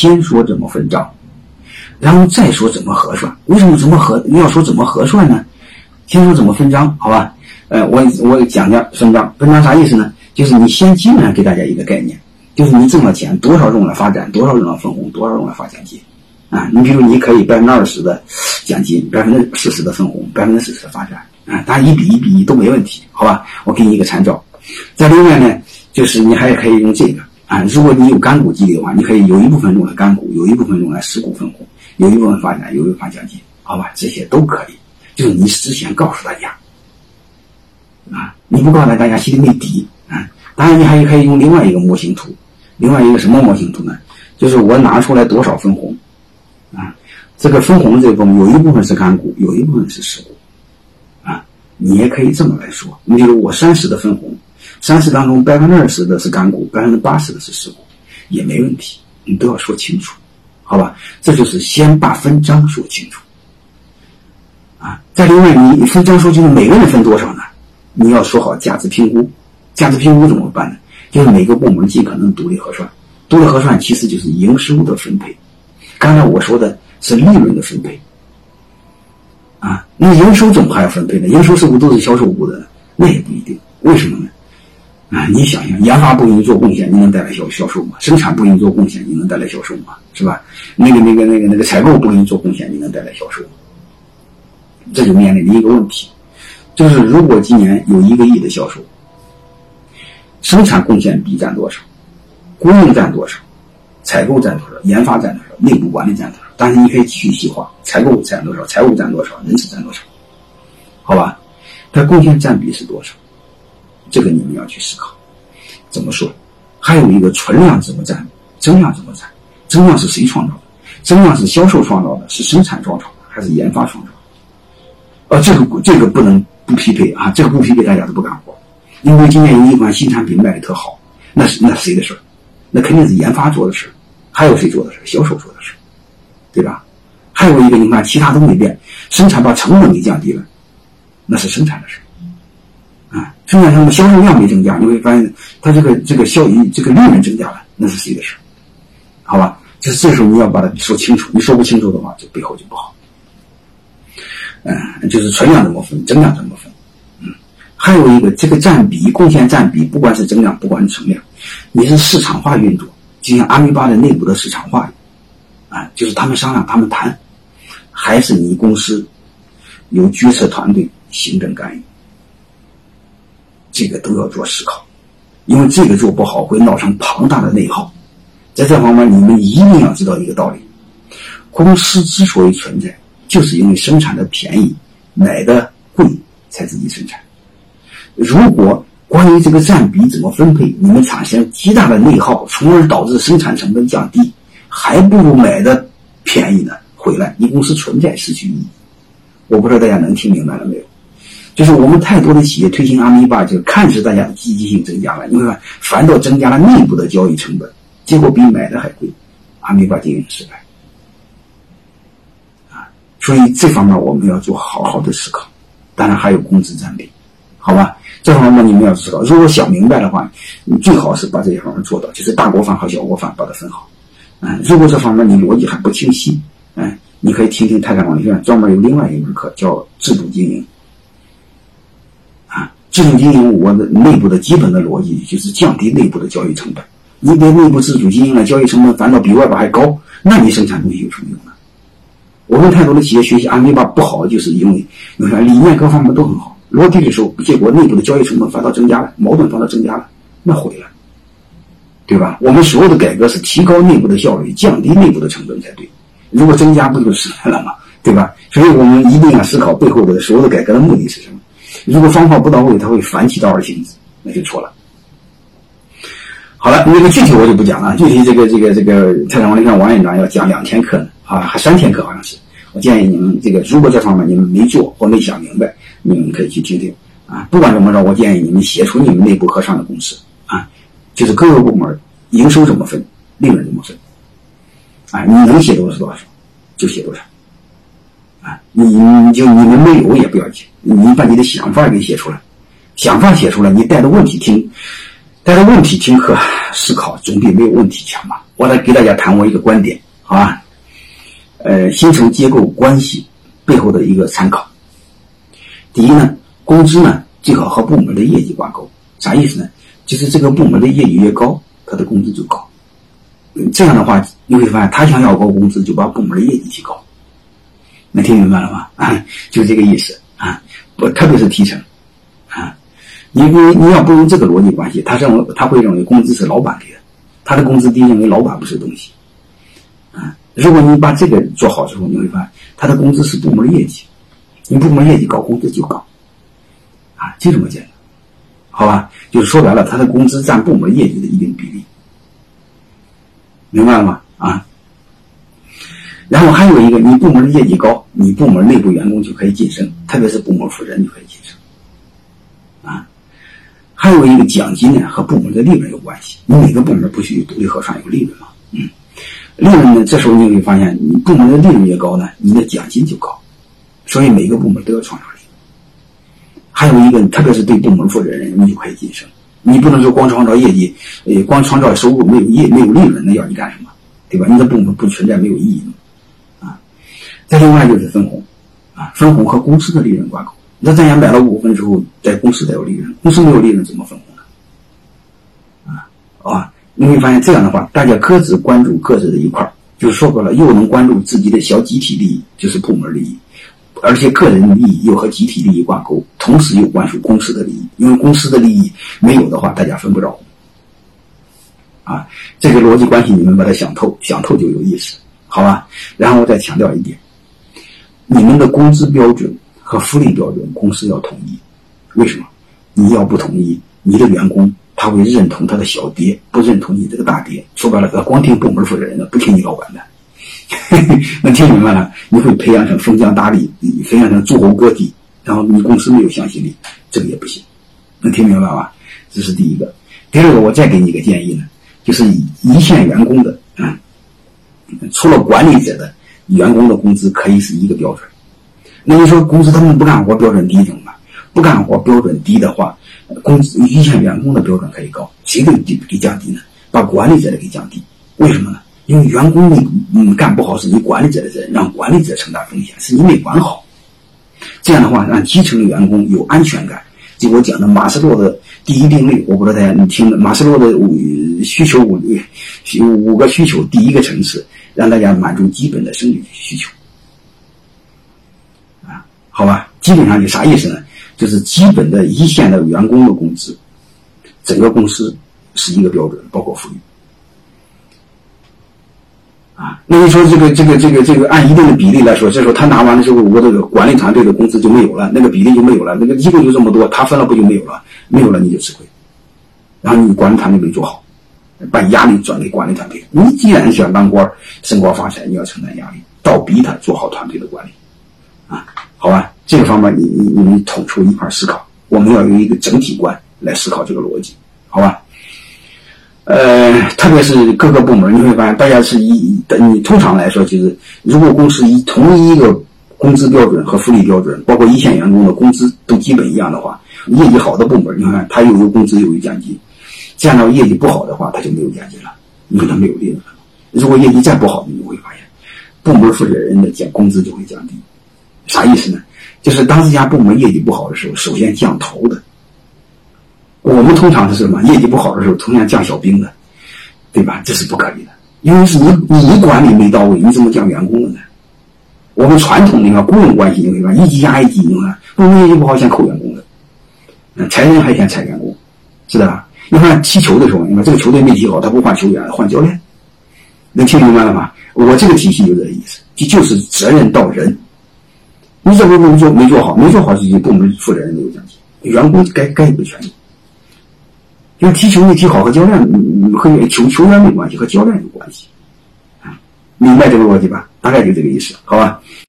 先说怎么分账，然后再说怎么核算。为什么怎么核要说怎么核算呢？先说怎么分账，好吧？呃，我我讲讲分账，分账啥意思呢？就是你先基本上给大家一个概念，就是你挣了钱多少用来发展，多少用来分红，多少用来发奖金。啊，你比如你可以百分之二十的奖金，百分之四十的分红，百分之四十的发展，啊，当然一比一比一都没问题，好吧？我给你一个参照。再另外呢，就是你还可以用这个啊，如果你有干股激励的话，你可以有一部分用来干股，有一部分用来实股分红，有一部分发展，有一部分发奖金，好吧？这些都可以，就是你事先告诉大家，啊，你不告诉大家心里没底啊。当然，你还可以用另外一个模型图，另外一个什么模型图呢？就是我拿出来多少分红。啊，这个分红这部分有一部分是干股，有一部分是实股，啊，你也可以这么来说。你比如我三十的分红，三十当中百分之二十的是干股，百分之八十的是实股，也没问题。你都要说清楚，好吧？这就是先把分章说清楚。啊，再另外你分章说清楚，每个人分多少呢？你要说好价值评估。价值评估怎么办呢？就是每个部门尽可能独立核算，独立核算其实就是营收的分配。刚才我说的是利润的分配，啊，那营收怎么还要分配呢？营收是不是都是销售部的？那也不一定。为什么呢？啊，你想想，研发不给你做贡献，你能带来销销售吗？生产不给你做贡献，你能带来销售吗？是吧？那个、那个、那个、那个采购不给你做贡献，你能带来销售吗？这就面临的一个问题，就是如果今年有一个亿的销售，生产贡献比占多少？供应占多少？采购占多少？研发占多少？内部管理占多少？但是你可以继续细化，采购占多少？财务占多少？人事占多少？好吧，它贡献占比是多少？这个你们要去思考。怎么说？还有一个存量怎么占？增量怎么占？增量是谁创造的？增量是销售创造的？是生产创造的？还是研发创造的？呃，这个这个不能不匹配啊！这个不匹配，大家都不干活。因为今年有一款新产品卖的特好，那是那谁的事儿？那肯定是研发做的事儿。还有谁做的事？销售做的事，对吧？还有一个，你看其他都没变，生产把成本给降低了，那是生产的事儿。生产成本销售量没增加，你会发现它这个这个效益这个利润增加了，那是谁的事好吧？这这时候你要把它说清楚，你说不清楚的话，这背后就不好。嗯，就是存量怎么分，增量怎么分？嗯，还有一个这个占比贡献占比，不管是增量，不管是存量，你是市场化运作。就像阿米巴的内部的市场化，啊，就是他们商量，他们谈，还是你公司有决策团队行政干预，这个都要做思考，因为这个做不好会闹成庞大的内耗。在这方面，你们一定要知道一个道理：公司之所以存在，就是因为生产的便宜，买的贵，才自己生产。如果关于这个占比怎么分配，你们产生极大的内耗，从而导致生产成本降低，还不如买的便宜呢。回来，你公司存在失去意义。我不知道大家能听明白了没有？就是我们太多的企业推行阿米巴，就看似大家的积极性增加了，你看反倒增加了内部的交易成本，结果比买的还贵，阿米巴经营失败。啊，所以这方面我们要做好好的思考。当然还有工资占比，好吧？这方面你们要知道，如果想明白的话，你最好是把这些方面做到，就是大锅饭和小锅饭把它分好。嗯，如果这方面你逻辑还不清晰，嗯，你可以听听泰山管理学院专门有另外一门课叫制度经营。啊，制度经营我的内部的基本的逻辑就是降低内部的交易成本。你别内部自主经营了，交易成本反倒比外边还高，那你生产东西有什么用呢？我们太多的企业学习阿米巴不好，就是因为你看理念各方面都很好。落地的时候，结果内部的交易成本反倒增加了，矛盾反倒增加了，那毁了，对吧？我们所有的改革是提高内部的效率，降低内部的成本才对。如果增加，不就失败了吗？对吧？所以我们一定要思考背后的所有的改革的目的是什么。如果方法不到位，它会反其道而行之，那就错了。好了，那个具体我就不讲了。具体这个这个这个泰山王立看王院长要讲两天课呢，啊，还三天课好像是。我建议你们这个，如果这方面你们没做或没想明白。你们可以去听听啊！不管怎么着，我建议你们写出你们内部核算的公式啊，就是各个部门营收怎么分，利润怎么分啊？你能写多少是多少，就写多少啊！你就你们没有也不要紧，你把你的想法给写出来，想法写出来，你带着问题听，带。带着问题听课思考，总比没有问题强吧？我来给大家谈我一个观点，好吧？呃，薪酬结构关系背后的一个参考。第一呢，工资呢最好和部门的业绩挂钩，啥意思呢？就是这个部门的业绩越高，他的工资就高。这样的话，你会发现他想要高工资，就把部门的业绩提高。能听明白了吗？啊，就这个意思啊。不，特别是提成啊，你你你要不用这个逻辑关系，他认为他会认为工资是老板给的，他的工资低，认为老板不是东西啊。如果你把这个做好之后，你会发现他的工资是部门业绩，你部门业绩高，工资就高啊，就这么简单，好吧？就是说白了，他的工资占部门业绩的一定比例，明白了吗？啊。然后还有一个，你部门的业绩高，你部门内部员工就可以晋升，特别是部门负责人就可以晋升，啊，还有一个奖金呢和部门的利润有关系。你每个部门不许独立核算有利润吗？嗯，利润呢，这时候你会发现，你部门的利润越高呢，你的奖金就高，所以每个部门都要创造利润。还有一个，特别是对部门负责人，你就可以晋升。你不能说光创造业绩，呃，光创造收入没有业没有利润，那要你干什么？对吧？你的部门不存在没有意义。再另外就是分红，啊，分红和公司的利润挂钩。那咱也买了股份之后，在公司才有利润，公司没有利润怎么分红呢？啊，啊，你会发现这样的话，大家各自关注各自的一块儿，就说白了，又能关注自己的小集体利益，就是部门利益，而且个人利益又和集体利益挂钩，同时又关注公司的利益，因为公司的利益没有的话，大家分不着。啊，这个逻辑关系你们把它想透，想透就有意思，好吧？然后我再强调一点。你们的工资标准和福利标准，公司要统一。为什么？你要不统一，你的员工他会认同他的小爹，不认同你这个大爹。说白了，他光听部门负责人的，不听你老板的。能听明白了？你会培养成封疆大吏，你培养成诸侯割地，然后你公司没有向心力，这个也不行。能听明白吧？这是第一个。第二个，我再给你一个建议呢，就是一线员工的，嗯，除了管理者的。员工的工资可以是一个标准，那你说公司他们不干活标准低怎么办？不干活标准低的话，工资一线员工的标准可以高，谁给低给降低呢？把管理者的给降低，为什么呢？因为员工你嗯干不好是你管理者的责任，让管理者承担风险，是你没管好。这样的话，让基层的员工有安全感。就我讲的马斯洛的第一定律，我不知道大家你听的马斯洛的五需求五五个需求，第一个层次。让大家满足基本的生理需求，啊，好吧，基本上就啥意思呢？就是基本的一线的员工的工资，整个公司是一个标准，包括福利，啊，那你说这个这个这个这个按一定的比例来说，这时候他拿完了之后，我这个管理团队的工资就没有了，那个比例就没有了，那个一共就这么多，他分了不就没有了？没有了你就吃亏，然后你管理团队没做好。把压力转给管理团队。你既然想当官升官发财，你要承担压力，倒逼他做好团队的管理，啊，好吧，这个方面你你你们统筹一块思考，我们要有一个整体观来思考这个逻辑，好吧？呃，特别是各个部门，你会发现大家是一，你通常来说就是，如果公司以同一个工资标准和福利标准，包括一线员工的工资都基本一样的话，业绩好的部门，你看他又有工资又有奖金。见到业绩不好的话，他就没有奖金了，因为他没有利润了。如果业绩再不好，你就会发现，部门负责人的减工资就会降低。啥意思呢？就是当这家部门业绩不好的时候，首先降头的。我们通常是什么？业绩不好的时候，通常降小兵的，对吧？这是不可以的，因为是你你管理没到位，你怎么降员工的呢？我们传统那个雇佣关系，你会发现一级压一级，你看部门业绩不好，先扣员工的，嗯，裁人还先裁员工，是吧。你看踢球的时候，你看这个球队没踢好，他不换球员，换教练，能听明白了吗？我这个体系就这个意思，就就是责任到人。你这个工作没做好，没做好自己部门负责人没有奖金，员工该该有的权利。因为踢球没踢好和教练和球球员没关系，和教练有关系。明白这个逻辑吧？大概就这个意思，好吧？